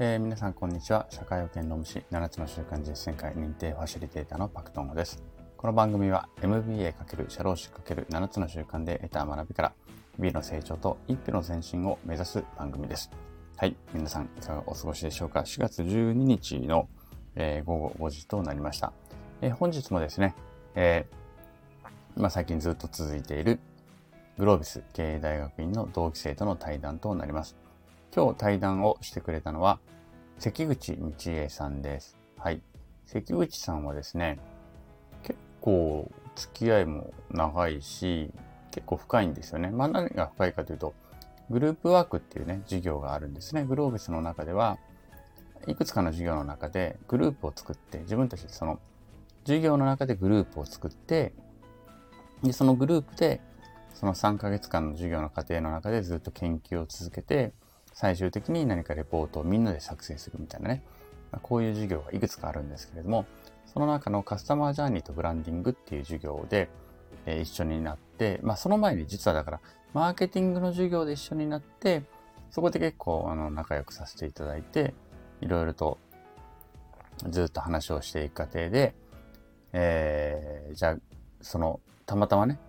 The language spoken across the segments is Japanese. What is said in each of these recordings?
えー、皆さんこんにちは。社会保険労務士7つの習慣実践会認定ファシリテーターのパクトンゴです。この番組は MBA× 社労士 ×7 つの習慣で得た学びから日々の成長と一歩の前進を目指す番組です。はい。皆さんいかがお過ごしでしょうか ?4 月12日の、えー、午後5時となりました。えー、本日もですね、えー、まあ、最近ずっと続いているグロービス経営大学院の同期生との対談となります。今日対談をしてくれたのは、関口道恵さんです。はい。関口さんはですね、結構付き合いも長いし、結構深いんですよね。まあ何が深いかというと、グループワークっていうね、授業があるんですね。グロービスの中では、いくつかの授業の中でグループを作って、自分たちでその授業の中でグループを作って、で、そのグループで、その3ヶ月間の授業の過程の中でずっと研究を続けて、最終的に何かレポートをみんなで作成するみたいなね、まこういう授業がいくつかあるんですけれども、その中のカスタマージャーニーとブランディングっていう授業で、え、一緒になって、まあその前に実はだから、マーケティングの授業で一緒になって、そこで結構あの仲良くさせていただいて、いろいろとずっと話をしていく過程で、えー、じゃあ、その、たまたまね、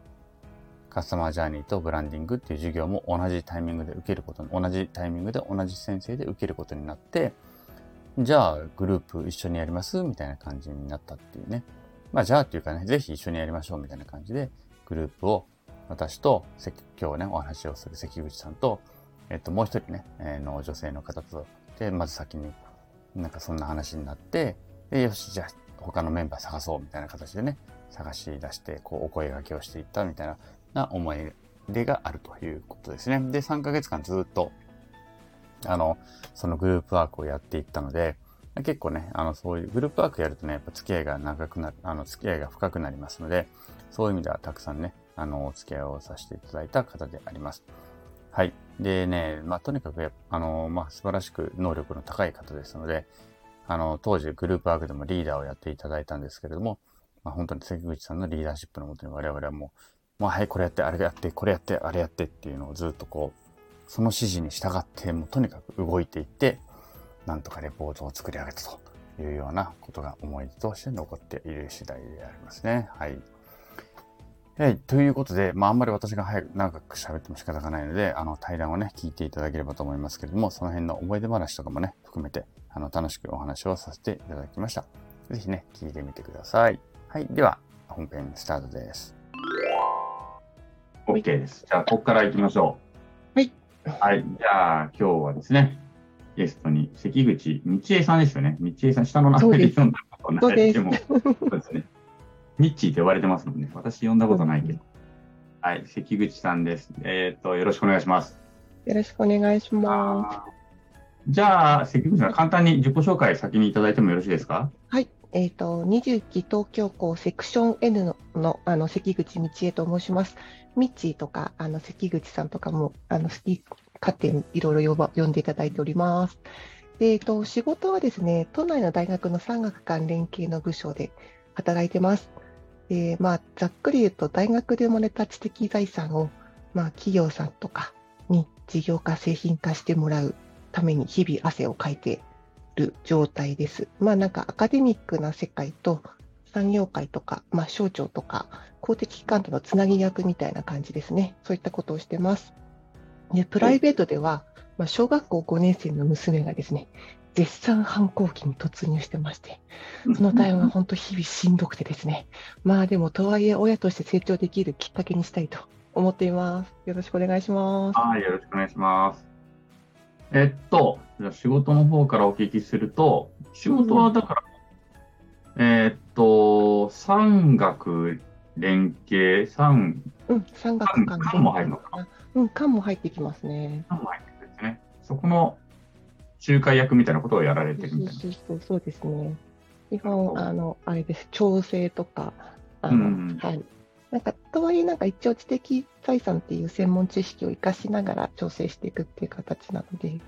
カスタマージャーニーとブランディングっていう授業も同じタイミングで受けること同じタイミングで同じ先生で受けることになって、じゃあグループ一緒にやりますみたいな感じになったっていうね。まあじゃあっていうかね、ぜひ一緒にやりましょうみたいな感じで、グループを私と、今日ね、お話をする関口さんと、えっと、もう一人ね、えー、の女性の方と、で、まず先になんかそんな話になって、で、よし、じゃあ他のメンバー探そうみたいな形でね、探し出して、こう、お声掛けをしていったみたいなな思い出があるということですね。で、3ヶ月間ずっと、あの、そのグループワークをやっていったので、結構ね、あの、そういうグループワークやるとね、やっぱ付き合いが長くなる、あの、付き合いが深くなりますので、そういう意味ではたくさんね、あの、お付き合いをさせていただいた方であります。はい。でね、まあ、とにかく、あの、まあ、素晴らしく能力の高い方ですので、あの、当時グループワークでもリーダーをやっていただいたんですけれども、まあ、本当に関口さんのリーダーシップのもとに我々はもうもうはい、これやって、あれやって、これやって、あれやってっていうのをずっとこう、その指示に従って、もうとにかく動いていって、なんとかレポートを作り上げたというようなことが思い出として残っている次第でありますね。はい。えい、ということで、まあ、あんまり私が早く長く喋っても仕方がないので、あの、対談をね、聞いていただければと思いますけれども、その辺の思い出話とかもね、含めて、あの、楽しくお話をさせていただきました。ぜひね、聞いてみてください。はい。では、本編スタートです。OK です。じゃあ、ここから行きましょう。はい。はい。じゃあ、今日はですね、ゲストに関口道恵さんですよね。道恵さん、下の名前で読んだことないでも、そうですね。ニッチーって呼ばれてますもんね。私呼んだことないけど。はい。関口さんです。えっ、ー、と、よろしくお願いします。よろしくお願いします。じゃあ、関口さん、簡単に自己紹介先にいただいてもよろしいですか？はい。えっ、ー、と、20期東京校セクション N ののあの関口道恵と申します。ミッチーとか、あの、関口さんとかも、あの、好き勝手にいろいろ呼んでいただいております。で、えっと、仕事はですね、都内の大学の産学関連系の部署で働いてます。で、まあ、ざっくり言うと、大学で生まれた知的財産を、まあ、企業さんとかに事業化、製品化してもらうために日々汗をかいてる状態です。まあ、なんかアカデミックな世界と産業界とか、まあ、省庁とか、公的機関とのつなぎ役みたいな感じですね。そういったことをしてます。でプライベートでは、まあ、小学校5年生の娘がですね、絶賛反抗期に突入してまして、その対応が本当日々しんどくてですね、まあでもとはいえ親として成長できるきっかけにしたいと思っています。よろしくお願いします。はい、よろしくお願いします。えっと、じゃ仕事の方からお聞きすると、仕事はだから、えー、っと、産学連携、産、うん、産学関連。も入るのかな？うん、官も入ってきますね。官も入ってくるんですね。そこの仲介役みたいなことをやられてるみたいな。そうそうそうですね。基本、あの、あれです、調整とか、あの、うん、はい。なんか、とはいえ、なんか一応知的財産っていう専門知識を生かしながら調整していくっていう形なので、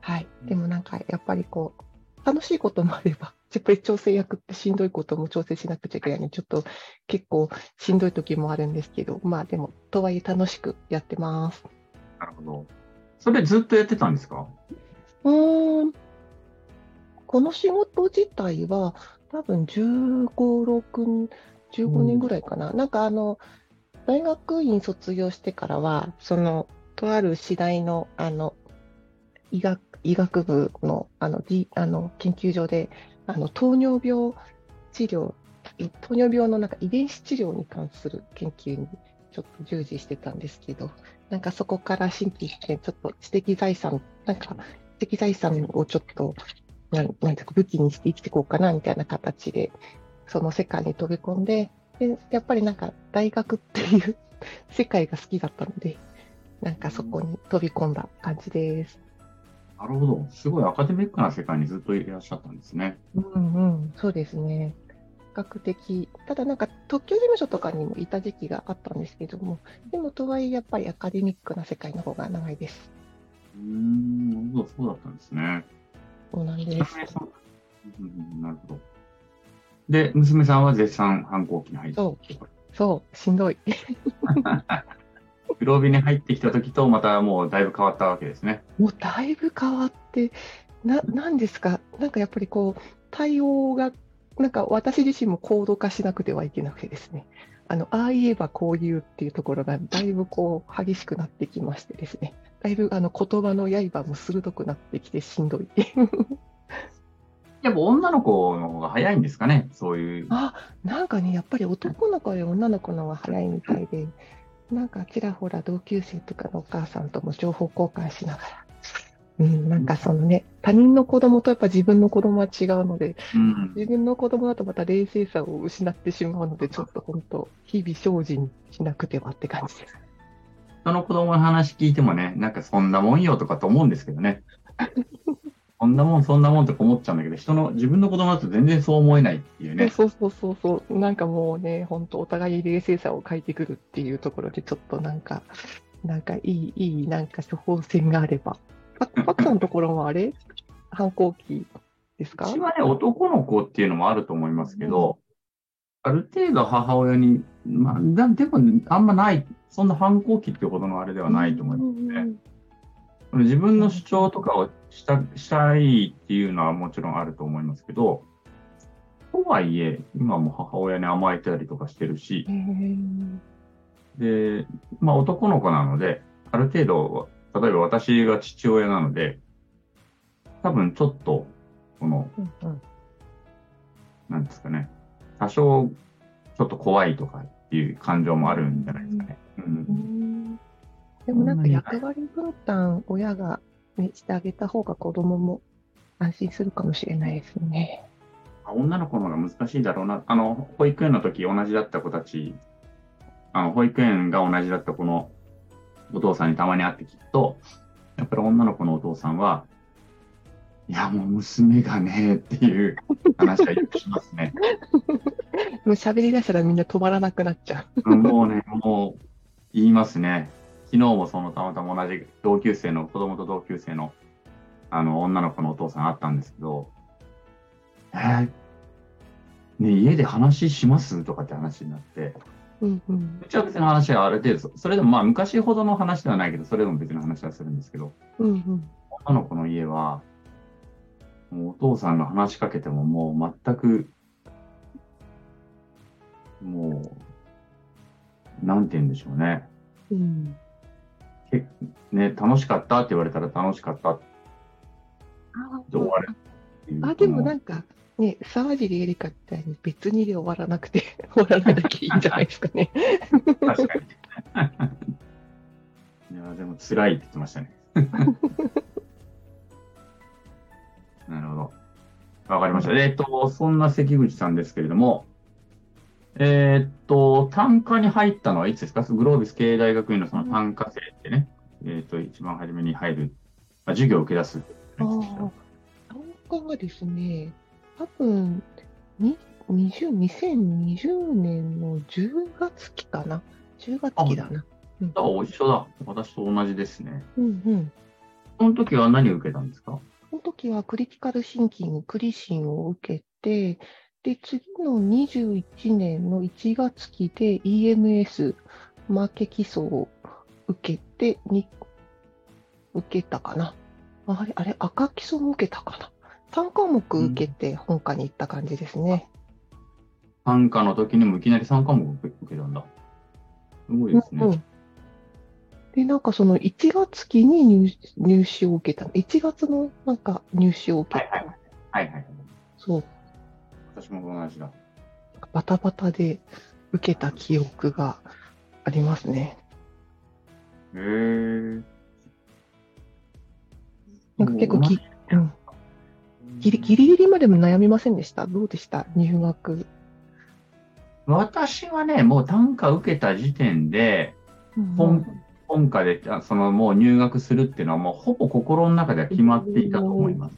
はい。でもなんか、やっぱりこう、楽しいこともあれば、やっぱり調整役ってしんどいことも調整しなくちゃいけないので、ちょっと結構しんどい時もあるんですけど、まあでも、とはいえ楽しくやってます。なるほど。それずっとやってたんですか？うん。この仕事自体は、多分15、6、15年ぐらいかな。なんかあの、大学院卒業してからは、その、とある次第の、あの、医学、医学部の、あの、D、あの研究所で、あの、糖尿病治療、い糖尿病のなんか遺伝子治療に関する研究にちょっと従事してたんですけど、なんかそこから新規して、ちょっと知的財産、なんか知的財産をちょっと、なんなんていうか武器にして生きていこうかなみたいな形で、その世界に飛び込んで、でやっぱりなんか大学っていう 世界が好きだったので、なんかそこに飛び込んだ感じです。なるほど。すごいアカデミックな世界にずっといらっしゃったんですね。うんうん、そうですね。比較的、ただなんか特許事務所とかにもいた時期があったんですけども、でもとはいえやっぱりアカデミックな世界の方が長いです。うーん、なるほど、そうだったんですね。そうなんです。なるほど。で、娘さんは絶賛反抗期に入ってそそう、しんどい。黒帯に入ってきた時とまたもうだいぶ変わったわけですね。もうだいぶ変わって、な、なんですか、なんかやっぱりこう、対応が、なんか私自身も高度化しなくてはいけなくてですね、あの、ああ言えばこう言うっていうところがだいぶこう、激しくなってきましてですね、だいぶあの、言葉の刃も鋭くなってきてしんどい。やっぱ女の子の方が早いんですかね、そういう。あ、なんかね、やっぱり男の子より女の子の方が早いみたいで、なんかちらほら同級生とかのお母さんとも情報交換しながら、うん、なんかそのね、他人の子供とやっぱ自分の子供は違うので、うん、自分の子供だとまた冷静さを失ってしまうので、ちょっと本当、日々精進しなくてはって感じです。その子供の話聞いてもね、なんかそんなもんよとかと思うんですけどね。そんなもん、そんなもんとか思っちゃうんだけど、人の、自分の子供だと全然そう思えないっていうね。そうそうそうそうなんかもうね、本当お互い冷静さを欠いてくるっていうところで、ちょっとなんか、なんかいい、いい、なんか処方箋があれば。パ パクのところもあれ？反抗期ですか？うちはね、男の子っていうのもあると思いますけど、ある程度母親に、まあ、だでも、あんまない、そんな反抗期ってほどのあれではないと思いますね。自分の主張とかをしたしたいっていうのはもちろんあると思いますけど、とはいえ、今も母親に甘えたりとかしてるしで、まあ男の子なので、ある程度、例えば私が父親なので、多分ちょっと、この、うんうんなんですかね、多少ちょっと怖いとかっていう感情もあるんじゃないですかね。う。うんんでもなんか役割分担、親が、ね、してあげた方が子供も安心するかもしれないですね。女の子の方が難しいだろうな。あの、保育園の時同じだった子たち、あの、保育園が同じだった子のお父さんにたまに会って聞くと、やっぱり女の子のお父さんは、いや、もう娘がね、っていう 話はよくしますね。もう喋り出したらみんな止まらなくなっちゃう。もうね、もう言いますね。昨日もそのたまたま同じ同級生の、子供と同級生の、あの、女の子のお父さん会ったんですけど、えーね、家で話します？とかって話になって、うんうん。うちは別の話はある程度、それでもまあ昔ほどの話ではないけど、それでも別の話はするんですけど、うんうん。女の子の家は、もうお父さんが話しかけてももう全く、もう、なんて言うんでしょうね。うん。けね、楽しかったって言われたら楽しかったって終わるっていう。あ、でもなんか、ね、沢尻エリカみたいに別にで終わらなくて、終わらないだけいいんじゃないですかね。確かに。いや、でも辛いって言ってましたね。なるほど。わかりました。えっと、そんな関口さんですけれども、えーっと、単科に入ったのはいつですか？グロービス経営大学院のその単科生ってね、えーっと、一番初めに入る、まあ、授業を受け出す単価がですね、多分、に20 2020年の10月期かな。10月期だな。あ、一緒だ。私と同じですね。うんうん。その時は何を受けたんですか？その時はクリティカルシンキング、クリシンを受けて、で、次の21年の1月期で EMS、マーケ基礎を受けて、に、受けたかな。あれ、あれ、赤基礎も受けたかな。3科目受けて本科に行った感じですね。参加の時にもいきなり3科目受けたんだ。すごいですね。うんうんで、なんかその1月期に入入試を受けた。1月のなんか入試を受けた。はいはいはい。そう。私も同じだ。バタバタで受けた記憶がありますね。へえ。なんか結構ぎ、うん、ギリギリギリまでも悩みませんでした？どうでした？入学。私はね、もう単価受けた時点で、本本科で、あそのもう入学するっていうのはもうほぼ心の中では決まっていたと思います。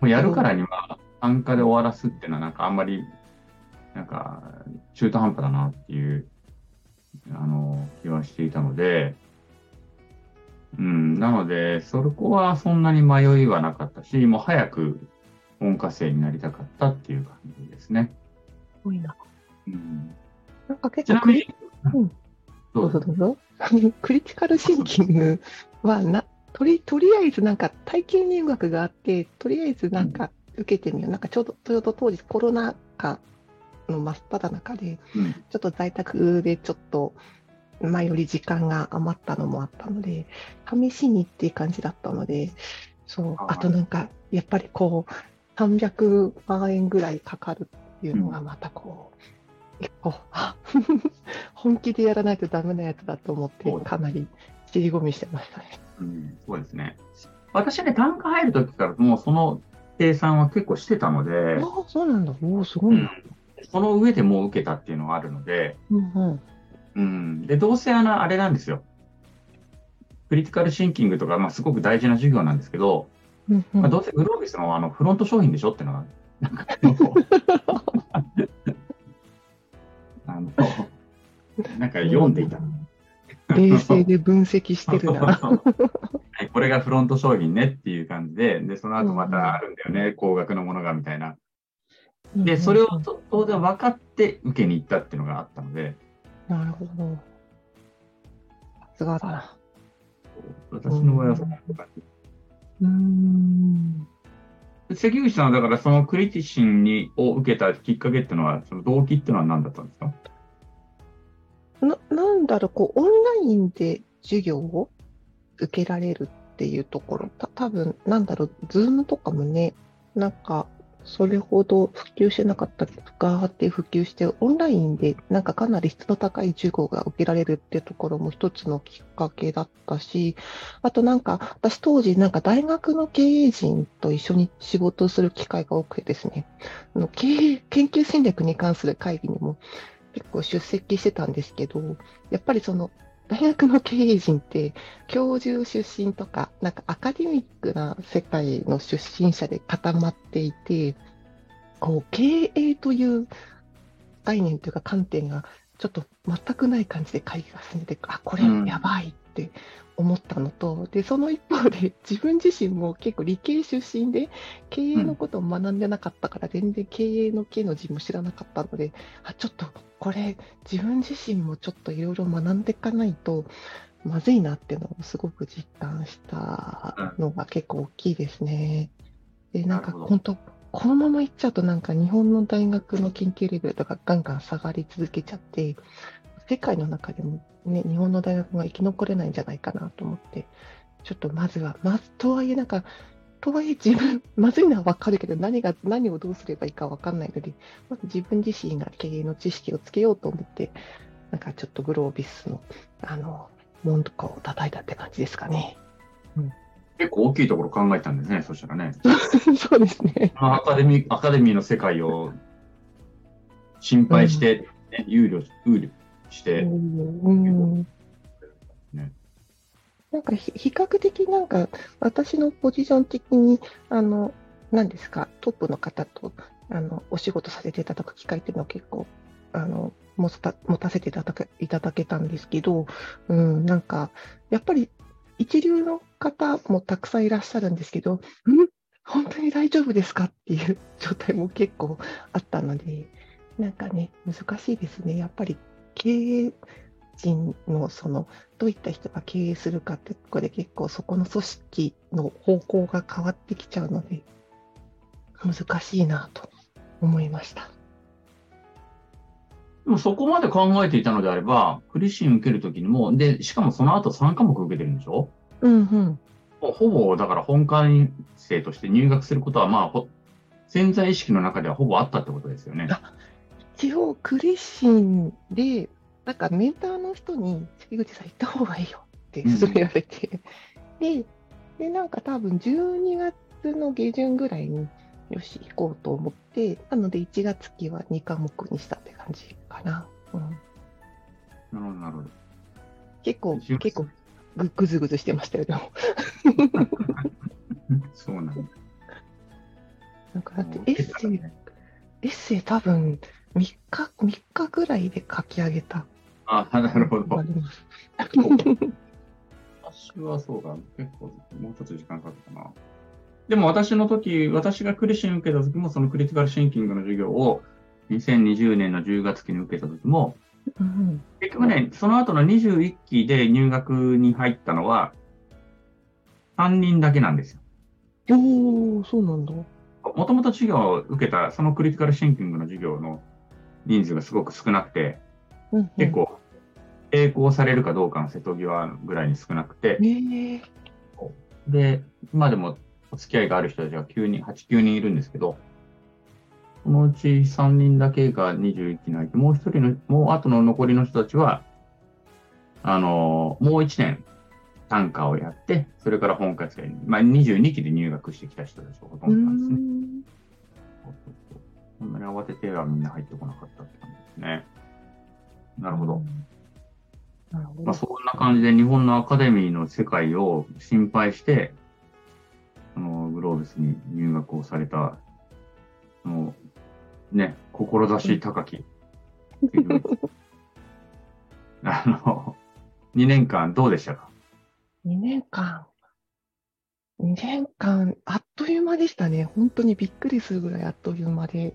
もうやるからには単価で終わらすっていうのはなんかあんまり、なんか中途半端だなっていう、あの、気はしていたので、うん、なので、そこはそんなに迷いはなかったし、もう早く本科生になりたかったっていう感じですね。多いな。うん、なんか結構クリうんどうぞどうぞどうぞ。クリティカルシンキングはな、とり、とりあえずなんか体験入学があって、とりあえずなんか受けてみよう。なんかちょうど、ちょうど当時コロナ禍の真っ只中で、うんちょっと在宅でちょっと前より時間が余ったのもあったので、試しにっていう感じだったので、そう、あとなんか、やっぱりこう、300万円ぐらいかかるっていうのがまたこう、一個、あ 本気でやらないとダメなやつだと思ってかなり尻込みしてましたね。うん、そうですね。私ね、単価入るときからもうその計算は結構してたので、ああ、そうなんだ。おお、すごうん。その上でもう受けたっていうのがあるので、うんうん。うん、で、どうせあの、あれなんですよ。クリティカルシンキングとか、まあ、すごく大事な授業なんですけど、うんうんまあ、どうせグロービスのあのフロント商品でしょっていうのが、なんか あの、なんか読んでいた。冷静で分析してるな。はいこれがフロント商品ねっていう感じで、で、その後またあるんだよね、高額のものがみたいな。で、それをと当然分かって受けに行ったっていうのがあったので、なるほど。さすがだな。私の場合はそんな感じ。うーん。関口さんはだからそのクリティシンにを受けたきっかけっていうのは、その動機っていうのは何だったんですか？な、なんだろう、こう、オンラインで授業を受けられるっていうところ、た多分なんだろう、ズームとかもね、なんか、それほど普及してなかったがーって普及して、オンラインでなんかかなり質の高い授業が受けられるっていうところも一つのきっかけだったし、あとなんか、私当時なんか大学の経営陣と一緒に仕事をする機会が多くてですね、あの経営、研究戦略に関する会議にも結構出席してたんですけど、やっぱりその大学の経営陣って教授出身とか、なんかアカデミックな世界の出身者で固まっていて、こう経営という概念というか観点がちょっと全くない感じで会議が進んでて、あ、これやばいって思ったのと、で、その一方で 自分自身も結構理系出身で経営のことを学んでなかったから、全然経営の系の字も知らなかったので、あ、ちょっとこれ自分自身もちょっといろいろ学んでいかないとまずいなっていうのをすごく実感したのが結構大きいですね。で、なんか本当、このままいっちゃうとなんか日本の大学の研究レベルとかガンガン下がり続けちゃって、世界の中でもね、日本の大学が生き残れないんじゃないかなと思って、ちょっとまずは、まず、とはいえなんか、とはいえ自分、まずいのはわかるけど、何が、何をどうすればいいかわかんないので、まず自分自身が経営の知識をつけようと思って、なんかちょっとグロービスの、あの、門とかを叩いたって感じですかね。結構大きいところ考えたんですね、そしたらね。そうですね。アカデミー、アカデミーの世界を心配して、ね憂慮、憂慮して、うんねなんかひ比較的なんか私のポジション的にあの何ですかトップの方とあのお仕事させていただく機会っていうのは結構あの持た持たせていただけいただけたんですけど、うん、なんかやっぱり一流の方もたくさんいらっしゃるんですけど、うん、本当に大丈夫ですかっていう状態も結構あったので、なんかね、難しいですね。やっぱり経営陣のその、どういった人が経営するかってところで結構そこの組織の方向が変わってきちゃうので、難しいなと思いました。でもそこまで考えていたのであれば、クリシン受けるときにも、で、しかもその後3科目受けてるんでしょ？うんうん。ほぼ、だから本科生として入学することは、まあ、ほ潜在意識の中ではほぼあったってことですよね。一応、クリシンで、なんかメンターの人に、関口さん行った方がいいよって勧められて、で、で、なんか多分12月の下旬ぐらいに、よし、行こうと思って、なので1月期は2科目にしたって感じかな。うん、なるほど、なるほど。結構、結構ぐ、ぐずぐずしてましたよ、でも。そうなんだ。なんかだってエッセイ、エッセイ多分3日、3日ぐらいで書き上げた。あ、なるほど。私はそうか、結構、もうちょっと時間かかったな。でも私の時、私がクリシン受けた時も、そのクリティカルシンキングの授業を2020年の10月期に受けた時も、うん結局ね、その後の21期で入学に入ったのは、3人だけなんですよ。おー、そうなんだ。もともと授業を受けた、そのクリティカルシンキングの授業の人数がすごく少なくて、うんうん結構、並行されるかどうかの瀬戸際ぐらいに少なくて。で、今でもお付き合いがある人たちが9人、8、9人いるんですけど、そのうち3人だけが21期に入って、もう一人の、もう後の残りの人たちは、あの、もう1年単価をやって、それから本科生に、まあ22期で入学してきた人たちがほとうんどなんですね。ん。そんなに慌ててはみんな入ってこなかったって感じですね。なるほど。なるほど。まあ、そんな感じで日本のアカデミーの世界を心配して、あの、グローブスに入学をされた、あの、ね、志高き、あの、2年間どうでしたか？2年間、2年間、あっという間でしたね。本当にびっくりするぐらいあっという間で。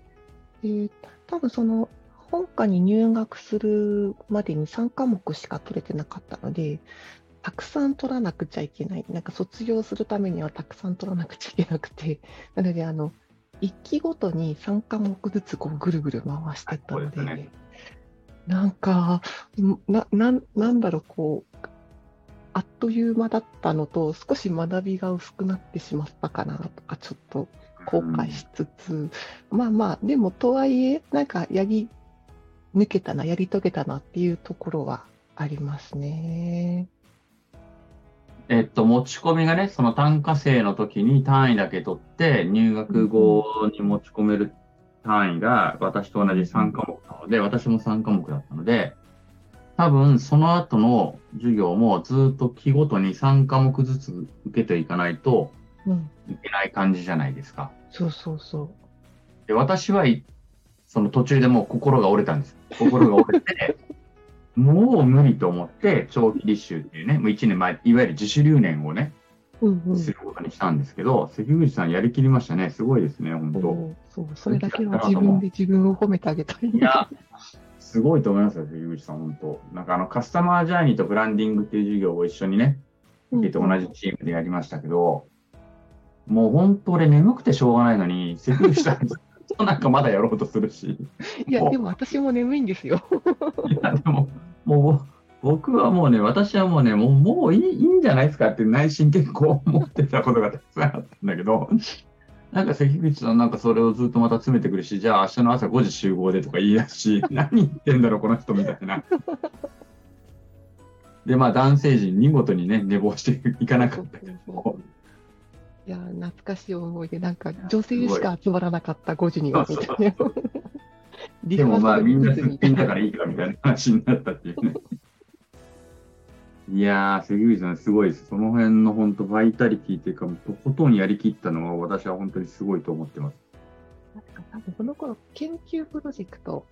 で、多分その、本科に入学するまでに3科目しか取れてなかったので、たくさん取らなくちゃいけない。なんか卒業するためにはたくさん取らなくちゃいけなくて、なので、あの、1期ごとに3科目ずつこうぐるぐる回してったので、ねなんか、んな、なんだろう、こう、あっという間だったのと、少し学びが薄くなってしまったかなとか、ちょっと後悔しつつ、まあまあ、でもとはいえ、なんかやり抜けたな、やり遂げたなっていうところはありますね。えっと、持ち込みがね、その単科生の時に単位だけ取って、入学後に持ち込める単位が私と同じ3科目なので、私も3科目だったので、多分その後の授業もずっと期ごとに3科目ずつ受けていかないと、いけない感じじゃないですか。そうそうそう。で私はいその途中でもう心が折れたんです。心が折れて、もう無理と思って長期立修っていうね、もう1年前、いわゆる自主留年をね、うんうん。することにしたんですけど、関口さんやりきりましたね。すごいですね、本当。そうそう、それだけは自分で自分を褒めてあげたい。いや、すごいと思いますよ、関口さん、本当。なんかあの、カスタマージャーニーとブランディングっていう授業を一緒にね、受けて同じチームでやりましたけど、もう本当俺眠くてしょうがないのに、関口さんずっとなんかまだやろうとするし、いや、でも私も眠いんですよ。いや、でも、もう、僕はもうね、私はもうね、もう、もういいいいんじゃないですかって内心結構思ってたことがたくさんあったんだけど、なんか関口さんなんかそれをずっとまた詰めてくるし、じゃあ明日の朝5時集合でとか言い出すし、何言ってんだろう、この人みたいな。で、まあ男性陣見事にね、寝坊していかなかったけど、いや、懐かしい思い出、なんか女性しか集まらなかった5時にはみたいな。リでもまあみんなすっぴんだかからいいかみたいな話になったっていうね。いやー、関口さんすごいです。その辺の本当バイタリティっていうか、とことんやりきったのは私は本当にすごいと思ってます。多分この頃、研究プロジェクト、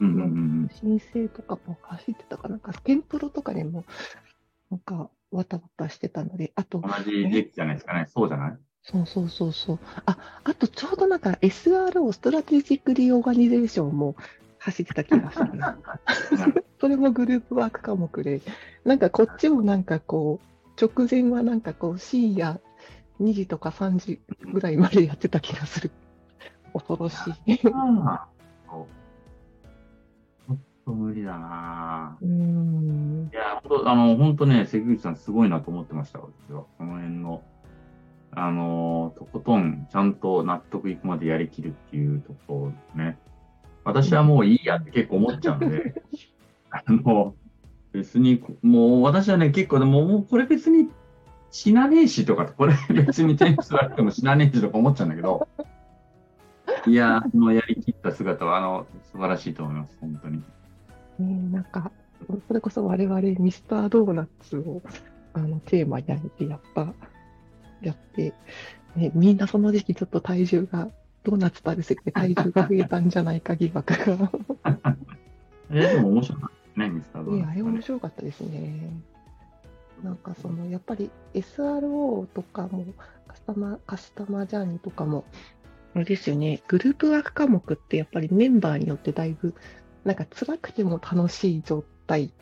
申請とかも走ってたかなんか、ケンプロとかでも、なんか、わたわたしてたので、あとうん。、同じ時期じゃないですかね。そうじゃない？そうそうそうそう。あ、あとちょうどなんか SRO、 Strategic Reorganization も走ってた気がするな。それもグループワーク科目で、なんかこっちもなんかこう、直前はなんかこう、深夜2時とか3時ぐらいまでやってた気がする。恐ろしい。と無理だなう。いや、あの、本当ね、関口さんすごいなと思ってました、私は。この辺の、あの、とことん、ちゃんと納得いくまでやりきるっていうところね。私はもういいやって結構思っちゃうんで、あの、別に、もう私はね、結構でも、もうこれ別に死なねえしとか、これ別に点数あっても死なねえしとか思っちゃうんだけど、いや、あのやりきった姿は、あの、素晴らしいと思います、本当に。ねなんか、それこそ我々ミスタードーナツをあのテーマに挙げてやった、やって、ね、みんなその時期ちょっと体重が、ドーナツ食べ過ぎて体重が増えたんじゃないか疑惑が。えでも面白かったですね、ミスタードーね、あれナツはね面白かったですね。なんかその、やっぱり SRO とかも、カスタマー、カスタマージャーニーとかも、あれですよね、グループワーク科目ってやっぱりメンバーによってだいぶ、なんか辛くても楽しい状態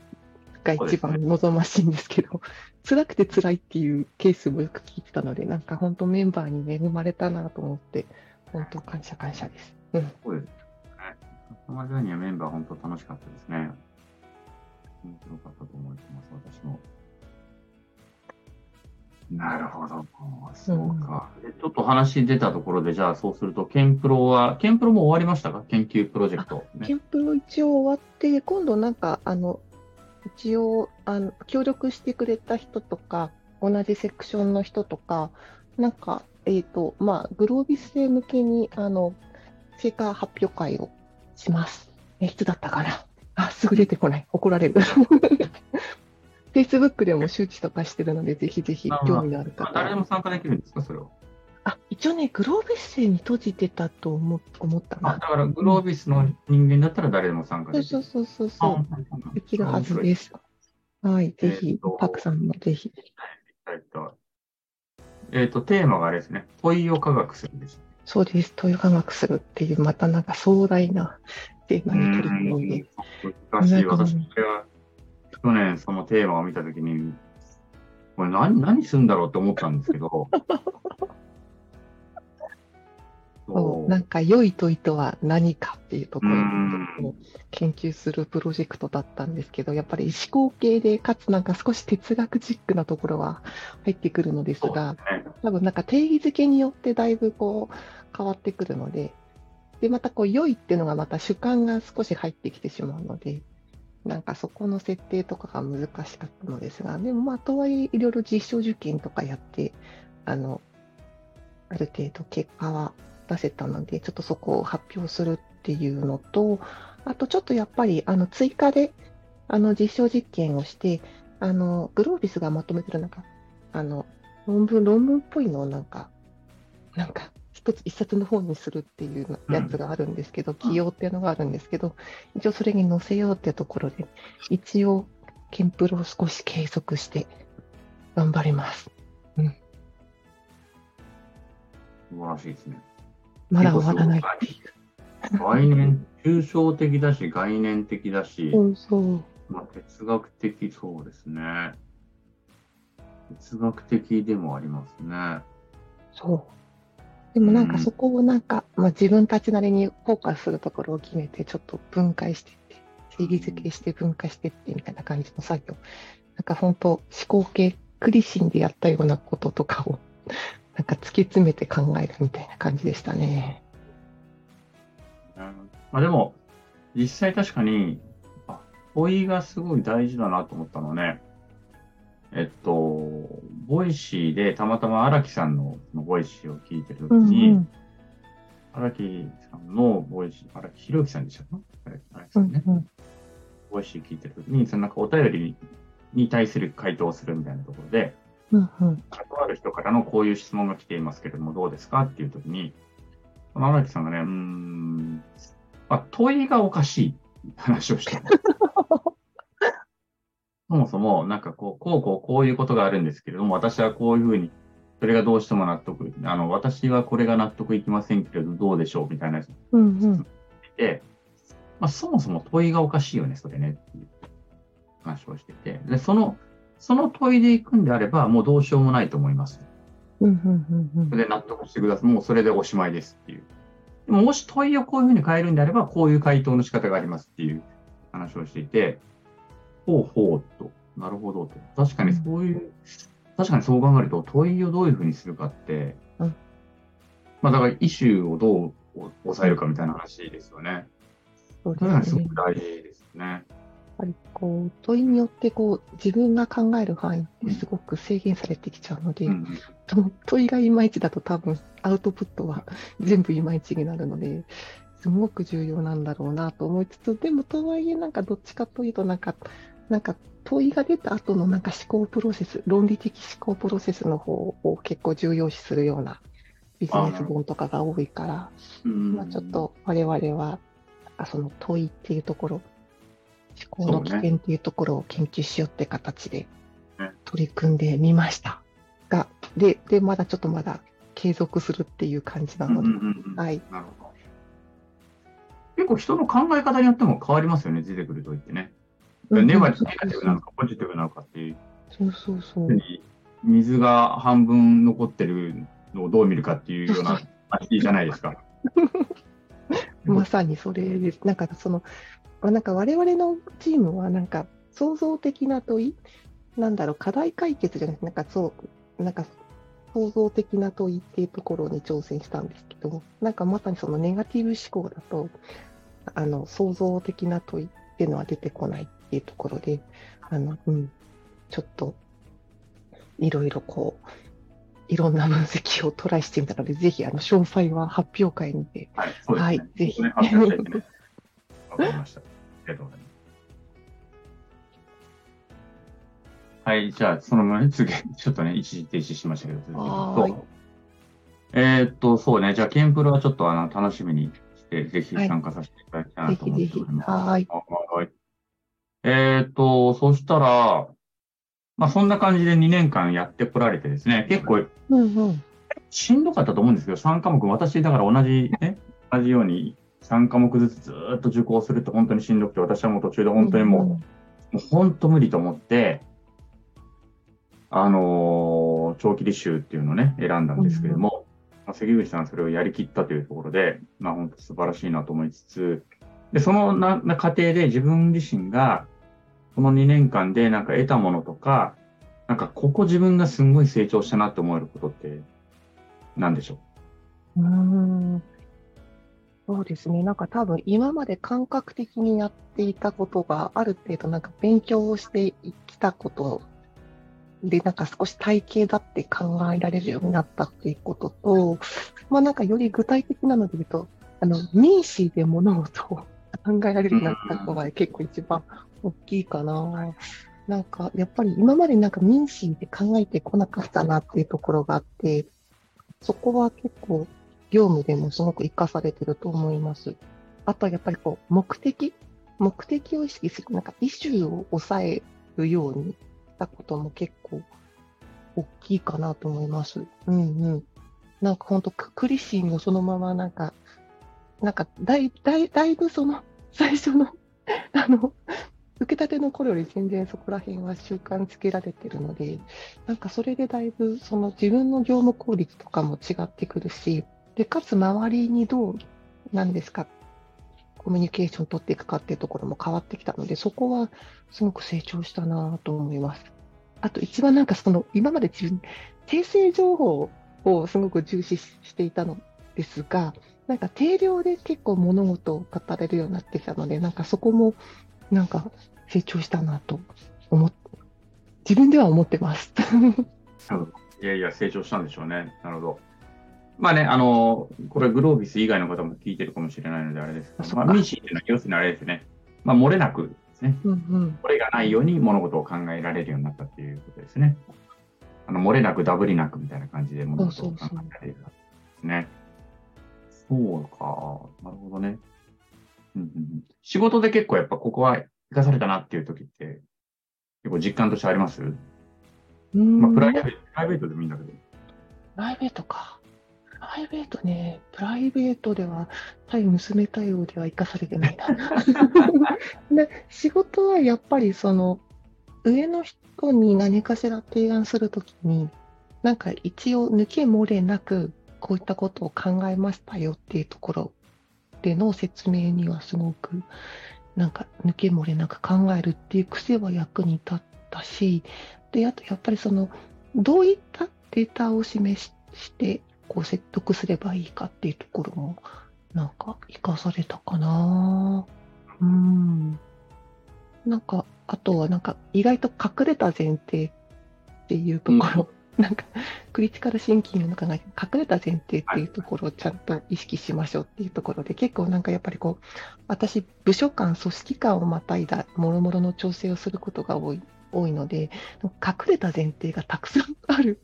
が一番望ましいんですけど、辛くて辛いっていうケースもよく聞いてたので、なんか本当メンバーに恵まれたなと思って、本当感謝感謝です。うん。そうですね。カスタマージャーニーはメンバー本当楽しかったですね。面白かったと思います、私も。なるほど。そうか。でちょっと話出たところで、じゃあそうすると、ケンプロは、ケンプロも終わりましたか？研究プロジェクト、ねケンプロ一応終わって、今度なんか、あの、一応、あの、協力してくれた人とか、同じセクションの人とか、なんか、えっ、と、まあ、グロービスへ向けに、あの、成果発表会をします。え、いつだったかなあ、すぐ出てこない。怒られる。Facebook でも周知とかしてるので、ぜひぜひ興味のある方まあ誰でも参加できるんですか、それは。あ、一応ね、グロービスに閉じてたと思思ったあ、なだ。から、グロービスの人間だったら誰でも参加できる。そうそうそうそうそう。できるはずです。はい、ぜえひパクさんもぜひ。えっと、えっと、テーマがあれですね。問いを科学するんです。そうです、問い科学するっていう、またなんか壮大なテーマに取り組んで。難しい。私、は、去年そのテーマを見たときに、これ何、何するんだろうって思ったんですけど。そうなんか良い問いとは何かっていうところうんを研究するプロジェクトだったんですけど、やっぱり思考系で、かつなんか少し哲学チックなところは入ってくるのですが、ね。多分なんか定義づけによってだいぶこう変わってくるので、で、またこう良いっていうのがまた主観が少し入ってきてしまうので、なんかそこの設定とかが難しかったのですが、でもまあとはいえいろいろ実証受験とかやって、あの、ある程度結果は出せたので、ちょっとそこを発表するっていうのと、あとちょっとやっぱりあの追加であの実証実験をして、あの、グロービスがまとめてるなんか、あの、論文、論文っぽいのをなんか、なんか、一つ、一冊の本にするっていうやつがあるんですけど、起用っていうのがあるんですけど、一応それに載せようってところで、一応、ケンプロを少し継続して、頑張ります。素晴らしいですね。まだ終わらないっていう。概念、抽象的だし、概念的だし、そうそう。まあ、哲学的そうですね。哲学的でもありますね。そう。でもなんかうんそこをなんか、まあ、自分たちなりにフォーカスするところを決めて、ちょっと分解していって、定義づけして分解していってみたいな感じの作業。なんか本当、思考系、クリシンでやったようなこととかを、なんか突き詰めて考えるみたいな感じでしたね。うんまあでも、実際確かに、あ、問いがすごい大事だなと思ったのはね、えっと、ボイシーでたまたま荒木さんのボイシーを聞いてるときうんに、うん。荒木さんのボイシー、荒木博之さんでしたか？荒木さんね、んうん。ボイシー聞いてるときに、そのなんかお便りに対する回答をするみたいなところで、うんうん。関わる人からのこういう質問が来ていますけれども、どうですかっていうときに、荒木さんがね、うーん、あ、問いがおかしい話をしてるそもそも、なんかこう、こうこうこういうことがあるんですけれども、私はこういうふうに、それがどうしても納得、あの、私はこれが納得いきませんけれど、どうでしょうみたいなやつうんうん。で、まあ、そもそも問いがおかしいよね、それねっていう話をしてて、で、その、その問いでいくんであれば、もうどうしようもないと思います。うんうんうんうんそれで納得してください。もうそれでおしまいですっていうでももし問いをこういうふうに変えるんであれば、こういう回答の仕方がありますっていう話をしていて、ほうほうと、なるほどと。確かにそういう、確かにそう考えると、問いをどういうふうにするかって、うんまあだから、イシューをどう抑えるかみたいな話ですよね。そうですすねごく。大事ですよね。やっぱりこう問いによってこう自分が考える範囲ってすごく制限されてきちゃうので、うん問いがいまいちだと多分アウトプットは全部いまいちになるので、すごく重要なんだろうなと思いつつ、でもとはいえなんかどっちかというとなんか、なんか問いが出た後のなんか思考プロセス、論理的思考プロセスの方を結構重要視するようなビジネス本とかが多いから、うんまあ、ちょっと我々はその問いっていうところ、思考の起点っていうところを研究しようって形でね取り組んでみました。が、で、で、まだちょっとまだ継続するっていう感じなので、はい。なるほど。結構人の考え方によっても変わりますよね、出てくると言ってね。うんネガティブなのかポジティブなのかっていう。そうそうそう。水が半分残ってるのをどう見るかっていうような 話じゃないですか。まさにそれです。なんかその、なんか我々のチームはなんか創造的な問い、なんだろう、課題解決じゃなくて、なんかそう、なんか創造的な問いっていうところに挑戦したんですけど、なんかまさにそのネガティブ思考だと、あの、創造的な問いっていうのは出てこないっていうところで、あの、うん、ちょっと、いろいろこう、いろんな分析をトライしてみたので、ぜひ、あの、詳細は発表会にてはい、ね。はいぜひね、発表してね。わかりました。ありがとうございます。はい、じゃあ、そのままね、次、ちょっとね、一時停止しましたけど、続けるはと。えーっと、そうね、じゃあ、ケンプロはちょっとあの楽しみにして、ぜひ参加させていただきたいなと思っております。はいえーっと、そしたら、まあ、そんな感じで2年間やってこられてですね、結構うんうん。しんどかったと思うんですけど、3科目、私、だから同じね、同じように3科目ずつずーっと受講するって本当にしんどくて、私はもう途中で本当にもう、もう本当無理と思って、あのー長期履修っていうのをね、選んだんですけれども、まあ、関口さんはそれをやりきったというところで、まあ本当素晴らしいなと思いつつ、で、そのな、な過程で自分自身が、この2年間でなんか得たものとか、なんかここ自分がすごい成長したなって思えることって何でしょう？うんそうですね。なんか多分今まで感覚的にやっていたことがある程度なんか勉強をしてきたことでなんか少し体系だって考えられるようになったっていうことと、まあなんかより具体的なので言うと、あの、民主で物事を考えられるようになったのが結構一番大きいかな。なんかやっぱり今までなんか民主で考えてこなかったなっていうところがあって、そこは結構業務でもすごく活かされてると思います。あとはやっぱりこう、目的目的を意識する、なんかイシューを抑えるようにしたことも結構大きいかなと思います。うんうん。なんか本当クリシンをそのままなんか、なんかだいだいだいぶその 最初のあの、受けたての頃より全然そこら辺は習慣つけられてるので、なんかそれでだいぶその自分の業務効率とかも違ってくるし、で、かつ周りにどう、なんですか、コミュニケーション取っていくかっていうところも変わってきたので、そこはすごく成長したなと思います。あと一番なんかその、今まで自分、訂正情報をすごく重視していたのですが、なんか定量で結構物事を語れるようになってきたので、なんかそこもなんか成長したなと思っ、自分では思ってます。いやいや、成長したんでしょうね。なるほど。まあね、あの、これグロービス以外の方も聞いてるかもしれないのであれですけど、まあ、ミーシーっていうのは要するにあれですね。まあ、漏れなくですね。うんうん。これがないように物事を考えられるようになったっていうことですね。あの、漏れなくダブりなくみたいな感じで物事を考えられるようになったんですね。そうか。なるほどね。うんうんうん、仕事で結構やっぱここは生かされたなっていう時って、結構実感としてあります？うんまあ、プライベート、プライベートでもいいんだけど。プライベートか。プライベートね、プライベートでは、対娘対応では生かされてないな。で、仕事はやっぱりその、上の人に何かしら提案するときに、なんか一応抜け漏れなく、こういったことを考えましたよっていうところでの説明にはすごく、なんか抜け漏れなく考えるっていう癖は役に立ったし、で、あとやっぱりその、どういったデータを示ししてこう説得すればいいかっていうところもなんか活かされたかな。うん。なんかあとはなんか意外と隠れた前提っていうところ、なんかクリティカルシンキングの考え隠れた前提っていうところをちゃんと意識しましょうっていうところで結構なんかやっぱりこう私部署間組織間をまたいだ諸々の調整をすることが多い多いので隠れた前提がたくさんある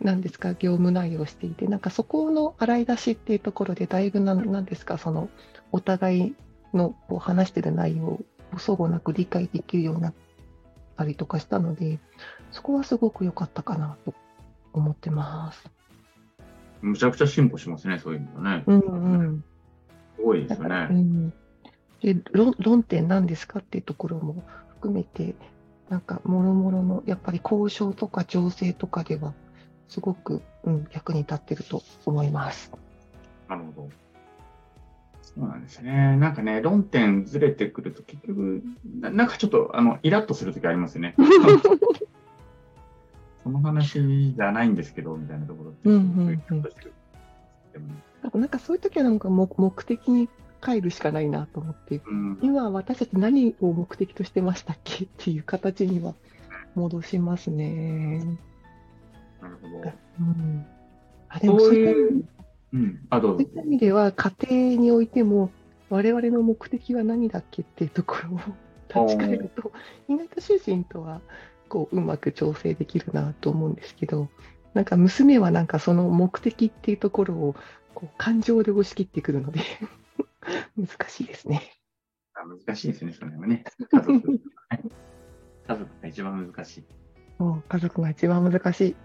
なんですか？業務内容をしていてなんかそこの洗い出しっていうところでだいぶななんですか？そのお互いのこう話してる内容を相互なく理解できるようになったりとかしたのでそこはすごく良かったかなと。思ってます。むちゃくちゃ進歩しますね、そういうのね。うんうんすごいですようね。ん、で論論点なんですかっていうところも含めて、なんか、もろもろの、やっぱり交渉とか情勢とかでは、すごく、うん、役に立ってると思います。なるほど。そうなんですね。なんかね、論点ずれてくると結局、ななんかちょっと、あの、イラッとするときありますよね。その話じゃないんですけど、みたいなところって。なんかそういう時はなんか目目的に帰るしかないなと思って、うん、今私たち何を目的としてましたっけっていう形には戻しますね。なるほど。うん、あでもそういう、うん、あ、どうぞそういっ。た意味では、家庭においても、我々の目的は何だっけっていうところを立ち返ると、意外と主人とはこううまく調整できるなと思うんですけど、なんか娘はなんかその目的っていうところをこう感情で押し切ってくるので、難しいですね。あ難しいですね、それはね。家族、ね。家族が一番難しい。もう家族が一番難しい。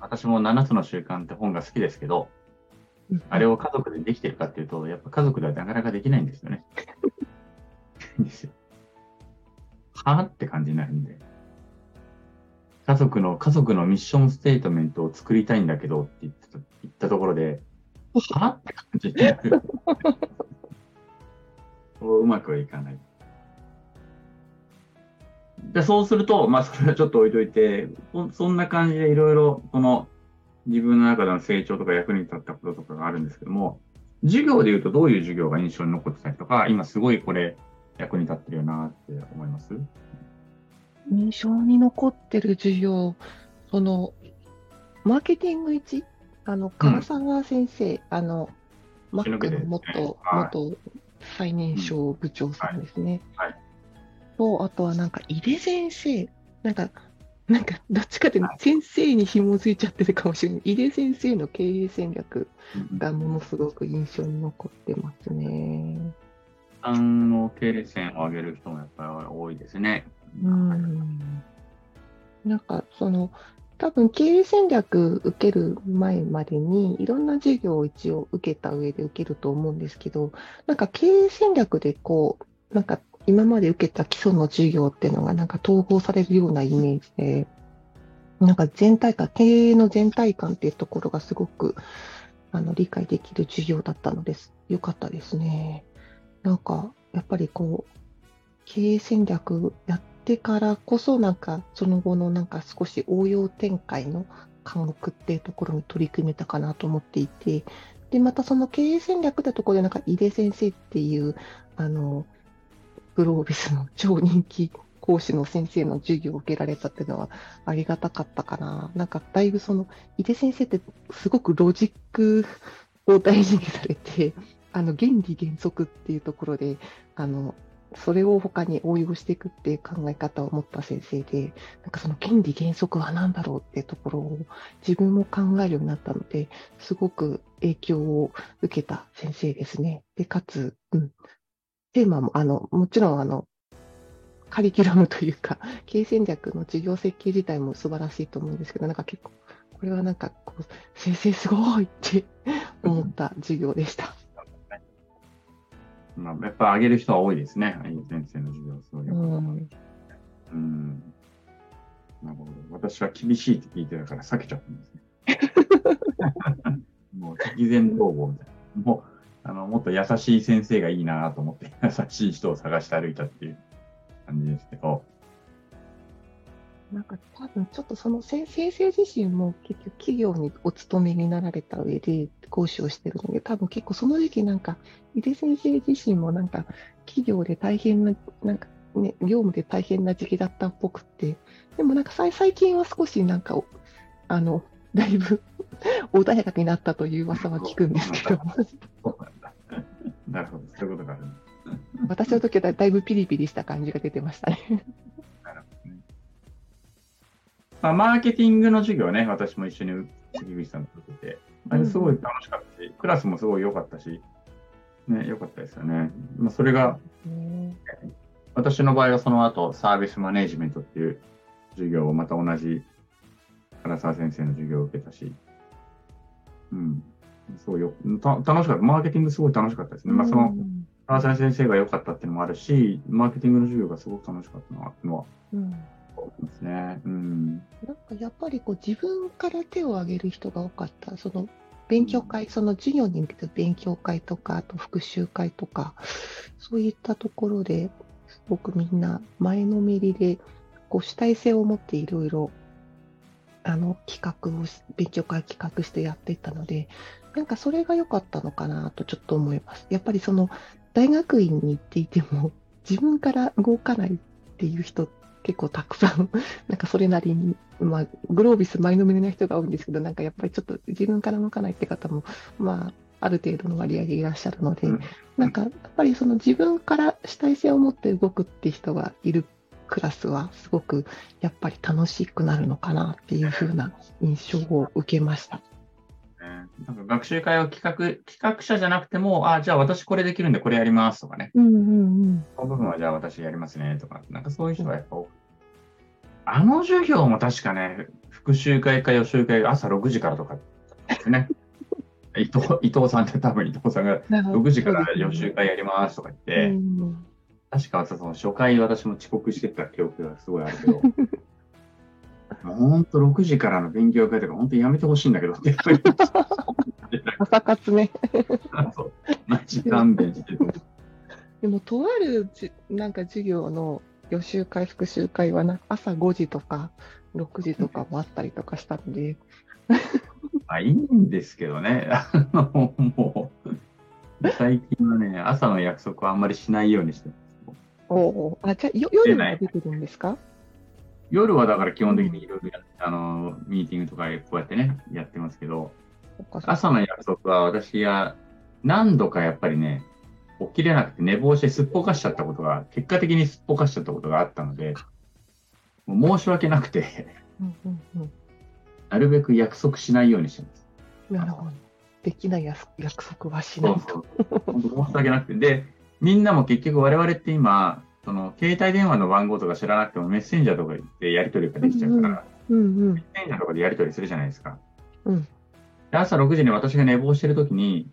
私も7つの習慣って本が好きですけど、あれを家族でできてるかっていうと、やっぱ家族ではなかなかできないんですよね。ですよ。はぁって感じになるんで。家族の、家族のミッションステートメントを作りたいんだけどって言った言ったところで、は？って感じになる。そ うまくはいかない。でそうすると、まあ、それはちょっと置いといて、そそんな感じでいろいろ、この、自分の中での成長とか役に立ったこととかがあるんですけども、授業で言うとどういう授業が印象に残ってたりとか、今すごいこれ役に立ってるよなって思います？印象に残ってる授業、その、マーケティング1、あの、唐沢先生、あの、マックの元、はい元最年少部長さんですね。はいはいと、あとはなんか、井出先生、なんか、なんか、どっちかっていうと先生に紐づいちゃってるかもしれない。井出先生の経営戦略がものすごく印象に残ってますね。さんの経営線を上げる人もやっぱり多いですね。うんなんかその多分経営戦略受ける前までにいろんな授業を一応受けた上で受けると思うんですけどなんか経営戦略でこうなんか今まで受けた基礎の授業っていうのがなんか統合されるようなイメージでなんか全体感経営の全体感っていうところがすごくあの理解できる授業だったのですよかったですね。なんかやっぱりこう経営戦略やってからこそ、なんかその後のなんか少し応用展開の科目っていうところに取り組めたかなと思っていて、で、またその経営戦略ってところで、なんか井出先生っていう、あの、グロービスの超人気講師の先生の授業を受けられたっていうのはありがたかったかな。なんかだいぶその、井出先生ってすごくロジックを大事にされて、あの、原理原則っていうところで、あの、それを他に応用していくっていう考え方を持った先生で、なんかその原理原則は何だろうっていうところを自分も考えるようになったので、すごく影響を受けた先生ですね。で、かつ、うん、テーマも、あの、もちろん、あの、カリキュラムというか、経営戦略の授業設計自体も素晴らしいと思うんですけど、なんか結構、これはなんかこう、先生すごいって思った授業でした。まあ、やっぱ上げる人は多いですね。井先生の授業、すごいよかった。うんうん。なるほど。私は厳しいって聞いてたから避けちゃったんですね。もう、敵前逃亡みたいな。もう、ああの、もっと優しい先生がいいなと思って、優しい人を探して歩いたっていう感じですけど、なんか多分ちょっとその先先生自身も結局企業にお勤めになられた上で講師をしてるので、多分結構その時期なんか、井出先生自身もなんか企業で大変な、なんかね、業務で大変な時期だったっぽくて、でもなんかさい最近は少しなんか、あの、だいぶ穏やかになったという噂は聞くんですけど、なるほど、そういうことがある。私の時はだだいぶピリピリした感じが出てましたね。ね。まあ、マーケティングの授業はね、私も一緒に関口さんと受けて、あれすごい楽しかったし、クラスもすごい良かったし、ね、良かったですよね。まあ、それが、私の場合はその後、サービスマネジメントっていう授業をまた同じ唐沢先生の授業を受けたし、うん。そうよ。た楽しかった。マーケティングすごい楽しかったですね。まあ、その、唐沢先生が良かったっていうのもあるし、マーケティングの授業がすごく楽しかったなのはうん思いますね。うん。なんかやっぱりこう自分から手を挙げる人が多かった、その勉強会、その授業に向けて勉強会とか、あと復習会とか、そういったところですごくみんな前のめりで、こう主体性を持っていろいろあの企画をし、勉強会企画してやっていったので、なんかそれが良かったのかなとちょっと思います。やっぱりその大学院に行っていても、自分から動かないっていう人結構たくさん、なんかそれなりに、まあ、グロービス前のめりな人が多いんですけど、なんかやっぱりちょっと自分から動かないって方も、まあ、ある程度の割合でいらっしゃるので、うんなんかやっぱりその自分から主体性を持って動くって人がいるクラスは、すごくやっぱり楽しくなるのかなっていう風な印象を受けました。ねなんか学習会を企画、企画者じゃなくても、あ、じゃあ私これできるんでこれやりますとかね。うんうんうん。この部分はじゃあ私やりますねとか、なんかそういう人がやっぱ多くあの授業も確かね、復習会か予習会が朝6時からとかですね。伊藤伊藤さんって多分伊藤さんが6時から予習会やりますとか言って、うん確かその初回私も遅刻してた記憶がすごいあるけど、本当6時からの勉強会とか本当やめてほしいんだけどって。朝活ね。そう。マジ勘弁してと。でも、とあるじなんか授業の予習会、復習会はな朝5時とか6時とかもあったりとかしたので、まあいいんですけどね。あの、もう、最近はね、朝の約束はあんまりしないようにしてます。おおあじゃあよ夜も出てるんですか？夜はだから基本的にいろいろやあの、ミーティングとかこうやってね、やってますけど、朝の約束は私が何度かやっぱりね、起きれなくて寝坊してすっぽかしちゃったことが、結果的にすっぽかしちゃったことがあったので、もう申し訳なくて、うんうんうんなるべく約束しないようにしてます。なるほど。できない約束はしないと。申し訳なくて。で、みんなも結局我々って今、その携帯電話の番号とか知らなくてもメッセンジャーとかでやり取りができちゃうから、うんうんメッセンジャーとかでやり取りするじゃないですか。うんで朝6時に私が寝坊してるときに、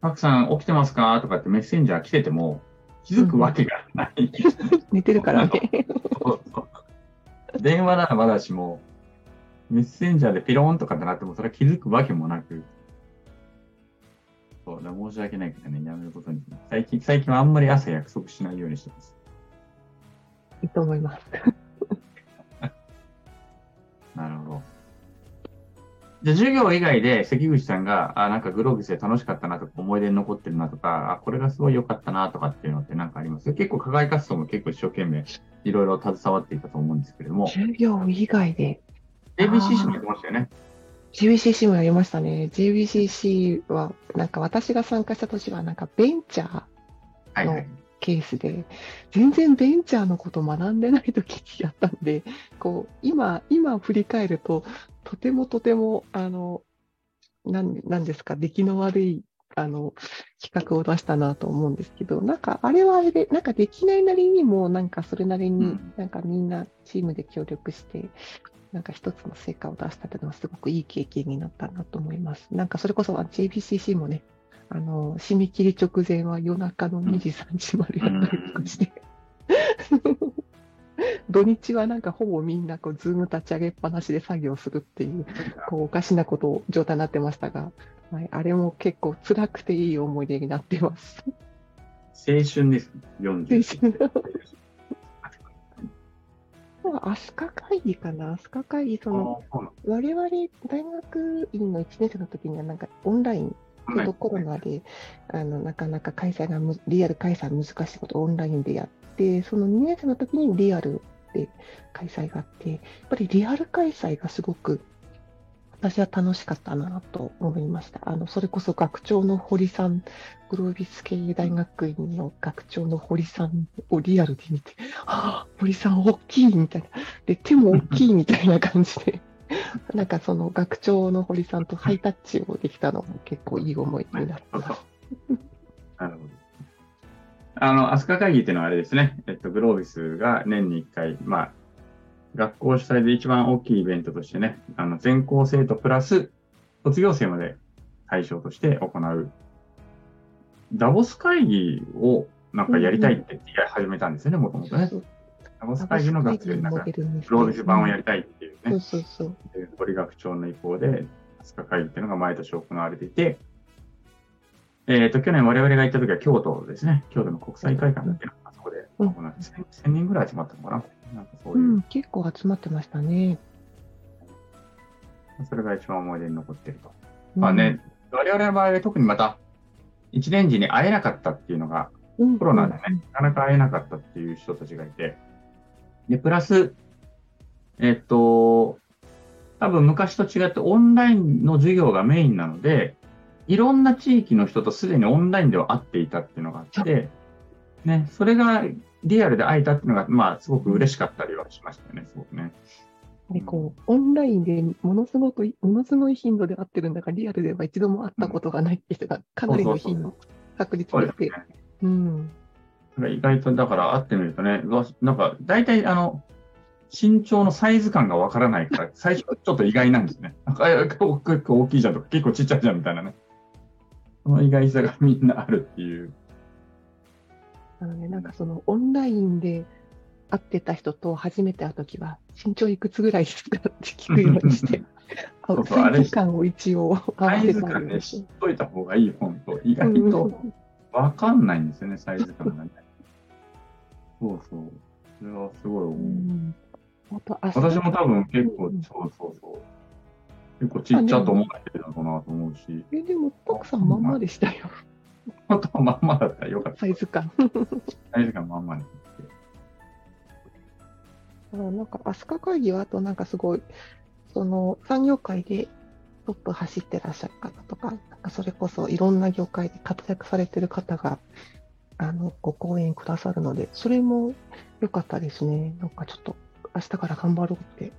パクさん起きてますか？とかってメッセンジャー来てても気づくわけがない。寝てるからね。そうそう電話ならまだしも、メッセンジャーでピローンとかってなってもそれは気づくわけもなく、そうだ申し訳ないけどね、やめることに。最近、最近はあんまり朝約束しないようにしてます。いいと思います。なるほど。じゃあ授業以外で関口さんが、あ、なんかグロービスで楽しかったなとか、思い出に残ってるなとか、あ、これがすごい良かったなとかっていうのってなんかあります？結構課外活動も結構一生懸命いろいろ携わっていたと思うんですけれども、授業以外で ABC もやってましたよね。JBCC もやりましたね。JBCC は、なんか私が参加した年は、なんかベンチャーはいはい。ケースで、全然ベンチャーのこと学んでない時にやったんで、こう、今、今振り返ると、とてもとても、あの、なん、なんですか、出来の悪い、あの、企画を出したなと思うんですけど、なんか、あれはあれで、なんかできないなりにも、なんかそれなりにうん、なんかみんなチームで協力して、なんか一つの成果を出したというのはすごくいい経験になったなと思います。なんかそれこそあ JBCC もね、あの、締め切り直前は夜中の2時、3時までやったりとかして、土日はなんかほぼみんなこう、ズーム立ち上げっぱなしで作業するっていう、こう、おかしなこと状態になってましたが、はい、あれも結構辛くていい思い出になってます。青春ですね、40。アスカ会議かな？アスカ会議、その、我々大学院の1年生の時にはなんかオンライン、ちょうどコロナで、あの、なかなか開催がむ、リアル開催難しいことをオンラインでやって、その2年生の時にリアルで開催があって、やっぱりリアル開催がすごく私は楽しかったなと思いました。あの、それこそ学長の堀さん、グロービス系大学院の学長の堀さんをリアルで見て、ああ、堀さん大きいみたいな。で、手も大きいみたいな感じで、なんかその学長の堀さんとハイタッチをできたのも結構いい思い出になってます。なるほど。あの、飛鳥会議っていうのはあれですね。えっと、グロービスが年に1回、まあ、学校主催で一番大きいイベントとしてね、あの、全校生徒プラス卒業生まで対象として行う、ダボス会議をなんかやりたいって始めたんですよね、もともとね。ダボス会議の学生なんか、グロービス版をやりたいっていうね。そう、そうそう。で堀学長の意向で、飛鳥会議っていうのが毎年行われていて、えっ、と、去年我々が行った時は京都ですね。京都の国際会館だっていで。行われて、1000人ぐらい集まったのかな。なんかそういう、うん、結構集まってましたね。それが一番思い出に残ってると。まあね、我々の場合は特にまた、一年時に会えなかったっていうのが、うん、コロナでね、なかなか会えなかったっていう人たちがいて、で、プラス、えっと、多分昔と違ってオンラインの授業がメインなので、いろんな地域の人とすでにオンラインでは会っていたっていうのがあって、ね、それがリアルで会えたっていうのが、まあ、すごく嬉しかったりはしましたよね、すごくね。でこうオンラインでものすごく、ものすごい頻度で会ってるんだから、リアルでは一度も会ったことがないって人がかなりの頻度、確率ですねでいて。。うん。意外と、だから会ってみるとね、なんか、大体、あの、身長のサイズ感がわからないから、最初ちょっと意外なんですね。なんか、結構大きいじゃんとか、結構ちっちゃいじゃんみたいなね。その意外さがみんなあるっていう。なので、なんかそのオンラインで会ってた人と初めて会うときは、身長いくつぐらいですかって聞くようにして、あそうそうあれサイズ感を一応合わせたズ感ね、り知っといた方がいい、本当意外うんとわかんないんですよね、サイズ感がね。そうそう。それはすごい思う。うん。私も多分結構、うんそうそうそう。結構ちっちゃと思ってるのかなと思うし、え、でも、たくさんまんまでしたよ、本当はまんまだったらよかったサ。イズ感。サイズ感まんまに。なんか、飛鳥会議は、あとなんかすごい、その産業界でトップ走ってらっしゃる方とか、なんかそれこそいろんな業界で活躍されてる方が、あの、ご講演くださるので、それも良かったですね。なんかちょっと、明日から頑張ろうって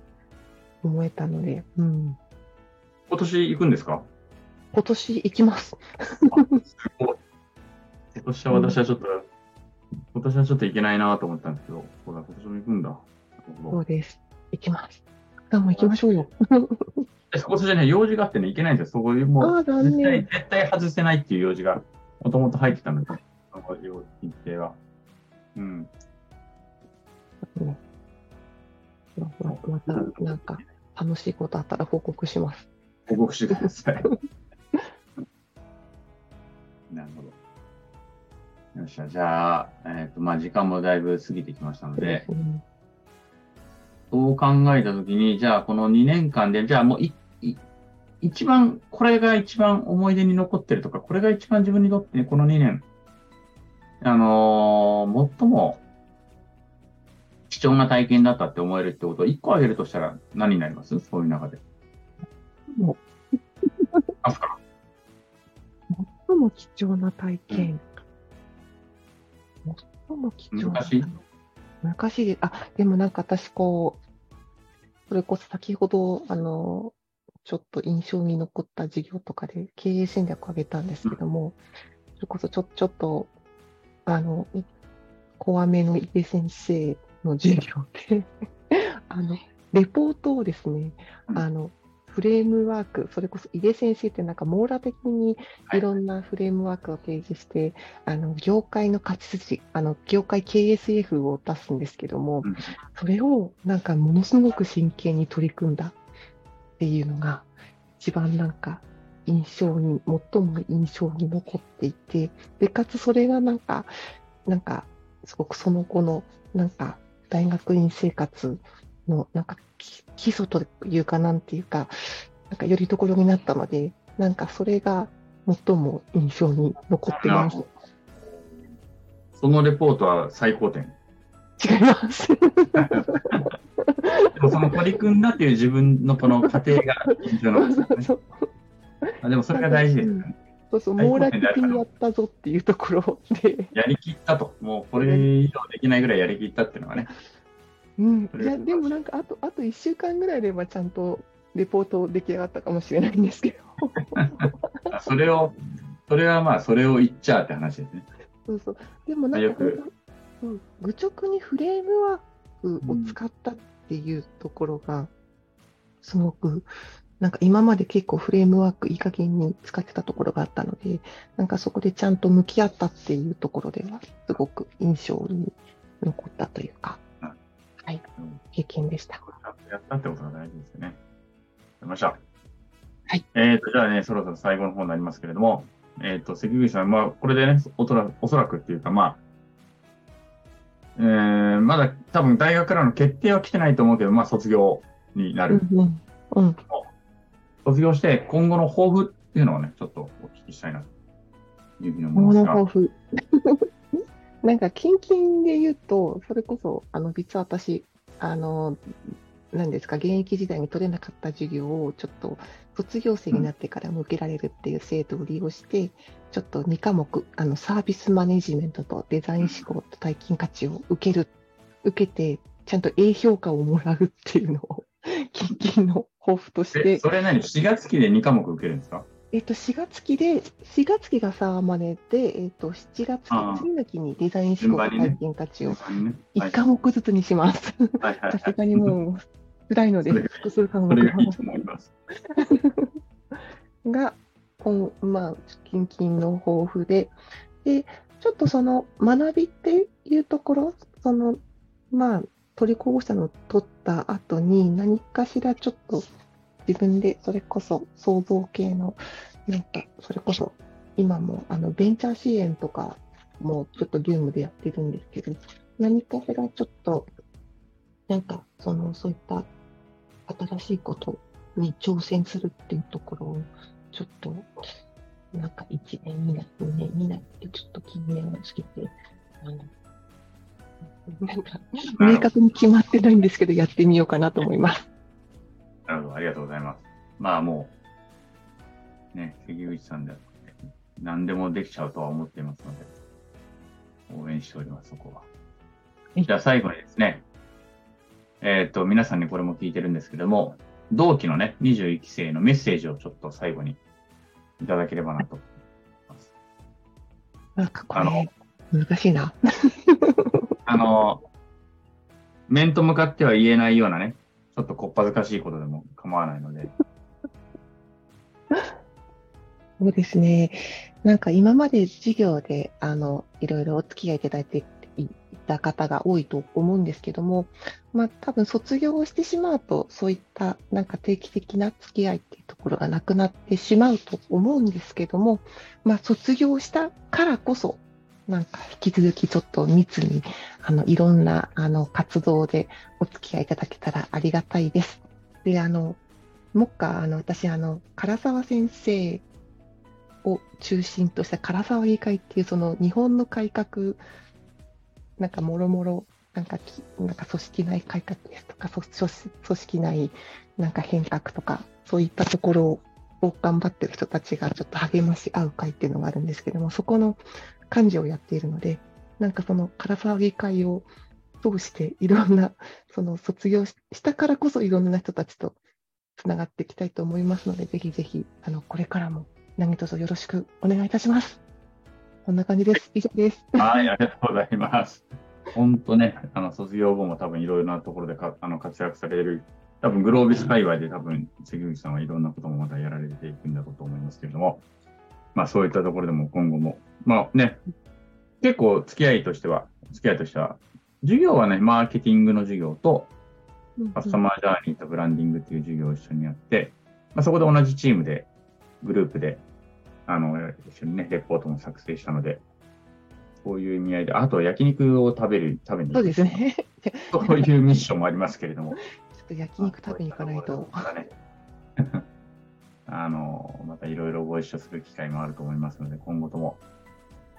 思えたので、うん。今年行くんですか？今年行きます。今年は私はちょっと、今年はちょっと行けないなと思ったんですけど、そうだ、今年も行くんだ。そうです。行きます。どうも行きましょうよ。え今年ね、用事があってね、行けないんですよ。そういう、もう、残絶対、念。絶対外せないっていう用事が、もともと入ってたので、その日程は。うん。ねまた、なんか、楽しいことあったら報告します。報告してください。なるほど。よっしゃ、じゃあ、えっ、と、まあ、時間もだいぶ過ぎてきましたので、うんそう考えたときに、じゃあ、この2年間で、じゃあもうい、い一番、これが一番思い出に残ってるとか、これが一番自分にとって、この2年、あのー最も貴重な体験だったって思えるってことを1個挙げるとしたら何になります？そういう中で。もあすか？最も貴重な体験。最も貴重な。難しい難しいです。あ、でもなんか私こう、それこそ先ほど、あの、ちょっと印象に残った授業とかで経営戦略を挙げたんですけども、それこそちょちょっと、あの、怖めの井出先生の授業で、あの、レポートをですね、うん。あの、フレームワーク、それこそ井出先生ってなんか網羅的にいろんなフレームワークを提示して、あの業界の勝ち筋、あの業界 KSF を出すんですけども、うん。それをなんかものすごく真剣に取り組んだっていうのが、一番なんか印象に、最も印象に残っていて、で、かつそれがなんか、なんか、すごくその後の、なんか、大学院生活の、なんか、き基礎というか、なんていうか、なんか、よりどころになったので、なんか、それが最も印象に残っています。そのレポートは最高点。違います。でもその取り組んだっていう自分のこの過程が印象なんですよね。あでもそれが大事です。そうそう、網羅的にやったぞっていうところで、やりきったと。もうこれ以上できないぐらいやりきったっていうのがね。うん、いや、でもなんか、あと、あと1週間ぐらいで、まあ、ちゃんとレポート出来上がったかもしれないんですけど、あそれを、それはまあそれを言っちゃうって話ですね。そうそう。でもなんかうん、愚直にフレームワークを使ったっていうところが、すごく、なんか今まで結構フレームワークいい加減に使ってたところがあったので、なんかそこでちゃんと向き合ったっていうところでは、すごく印象に残ったというか、うんはいうん、経験でした。やったってことが大事ですよね。やりました。はい。えっ、と、じゃあね、そろそろ最後の方になりますけれども、えっ、と、関口さん、まあ、これでね、おそらおそらくっていうか、まあ、えー、まだ多分大学からの決定は来てないと思うけど、まあ、卒業になる。うんうん。うん。卒業して、今後の抱負っていうのをね、ちょっとお聞きしたいな、というふうに思い物ますが。抱負。なんか、近々で言うと、それこそ、あの、実は私、あの、何ですか、現役時代に取れなかった授業を、ちょっと、卒業生になってからも受けられるっていう制度を利用して、ちょっと2科目、あの、サービスマネジメントとデザイン思考と体験価値を受ける、受けて、ちゃんと A 評価をもらうっていうのを、近々の抱負とし、て、それ何 ?4 月期で2科目受けるんですかえっと、4月期で、4月期がサーマネで、えっと、7月期、次の期にデザイン思考体験価値をね。1科目ずつにします。さすがにもう、辛いので複数科そ目れが。が、今まあ、近々の抱負で、で、ちょっとその学びっていうところ、その、まあ、取りこぼしたのを取った後に、何かしらちょっと自分でそれこそ創造系の、なんか、それこそ今もあのベンチャー支援とかもちょっとゲームでやってるんですけど、何かしらちょっと、なんか、その、そういった新しいことに挑戦するっていうところを、ちょっと、なんか1年、2年、2年、2年ってちょっと近年をつけて、あの、なんか、明確に決まってないんですけど、やってみようかなと思います。なるほど、ありがとうございます。まあもう、ね、関口さんで、何でもできちゃうとは思っていますので、応援しております、そこは。はいじゃあ最後にですね、えっ、と、皆さんにこれも聞いてるんですけども、同期のね、21期生のメッセージをちょっと最後にいただければなと思います。なんかこあのれ、難しいな。あの、面と向かっては言えないようなね、ちょっとこっぱずかしいことでも構わないので、そうですね。なんか今まで授業で、あの、いろいろお付き合いいただいていた方が多いと思うんですけども、まあ多分卒業をしてしまうと、そういったなんか定期的な付き合いっていうところがなくなってしまうと思うんですけども、まあ卒業したからこそ、なんか引き続きちょっと密に、あの、いろんな、あの、活動でお付き合いいただけたらありがたいです。で、あの、もっか、あの、私、あの、唐沢先生を中心とした唐沢議会っていうその日本の改革、なんかもろもろ、なんかき、なんか組織内改革ですとか、そ組組織内なんか変革とか、そういったところを頑張ってる人たちがちょっと励まし合う会っていうのがあるんですけども、そこの幹事をやっているので、なんかその唐沢議会を通していろんな、その卒業ししたからこそいろんな人たちとつながっていきたいと思いますので、ぜひぜひ、あの、これからも何卒よろしくお願いいたします。こんな感じです。以上です。はい、ありがとうございます。本当ね、あの、卒業後も多分いろいろなところでかあの活躍される多分グロービス界隈で多分関口さんはいろんなこともまたやられていくんだろうと思いますけれども、まあそういったところでも今後も、まあね、結構付き合いとしては、付き合いとしては、授業はね、マーケティングの授業と、カスタマージャーニーとブランディングっていう授業を一緒にやって、まあ、そこで同じチームで、グループで、あの、一緒にね、レポートも作成したので、そういう意味合いで、あと焼肉を食べる、食べに行くそうですね。そういうミッションもありますけれども。ちょっと焼肉食べに行かないと。またね、あの、またいろいろご一緒する機会もあると思いますので、今後とも、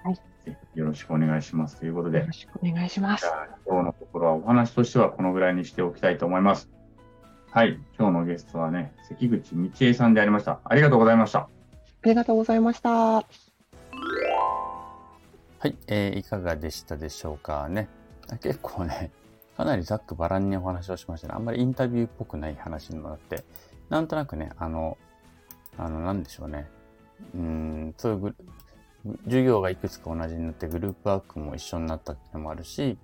はいぜひよろしくお願いしますということでよろ、しくお願いします今日のところはお話としてはこのぐらいにしておきたいと思います。はい、今日のゲストはね、関口道恵さんでありました。ありがとうございました。ありがとうございました。はい、えーいかがでしたでしょうかね。結構ね、かなりざっくばらんにお話をしましたね。あんまりインタビューっぽくない話にもなって、なんとなくね、あの、あの、なんでしょうね。うーん、そういう授業がいくつか同じになってグループワークも一緒になったっていうのもあるし、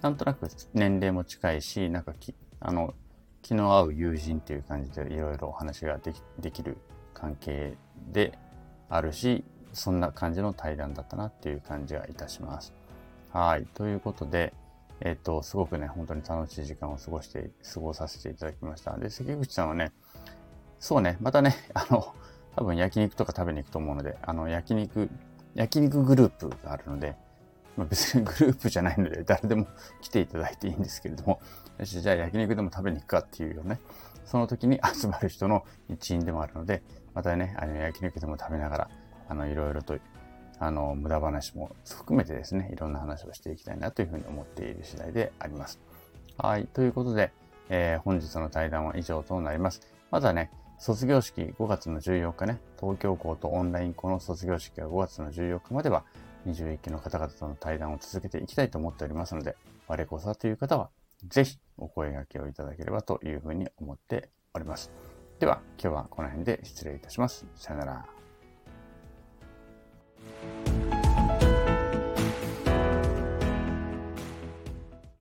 なんとなく年齢も近いし、なんかき、あの、気の合う友人っていう感じでいろいろお話ができできる関係であるし、そんな感じの対談だったなっていう感じがいたします。はい。ということで、えっ、と、すごくね、本当に楽しい時間を過ごして、過ごさせていただきました。で、関口さんはね、そうね、またね、あの、多分焼肉とか食べに行くと思うので、あの、焼肉、焼肉グループがあるので、まあ、別に グループじゃないので、誰でも来ていただいていいんですけれども、よし、じゃあ焼肉でも食べに行くかっていうよね、その時に 集まる人の一員でもあるので、またね、あの焼肉でも食べながら、あの、いろいろと、あの、無駄話も含めてですね、いろんな話をしていきたいなというふうに思っている次第であります。はい。ということで、えー本日の対談は以上となります。まずはね、卒業式5月の14日ね、東京校とオンライン校の卒業式は5月の14日までは、21期の方々との対談を続けていきたいと思っておりますので、我こそという方は、ぜひお声掛けをいただければというふうに思っております。では、今日はこの辺で失礼いたします。さよなら。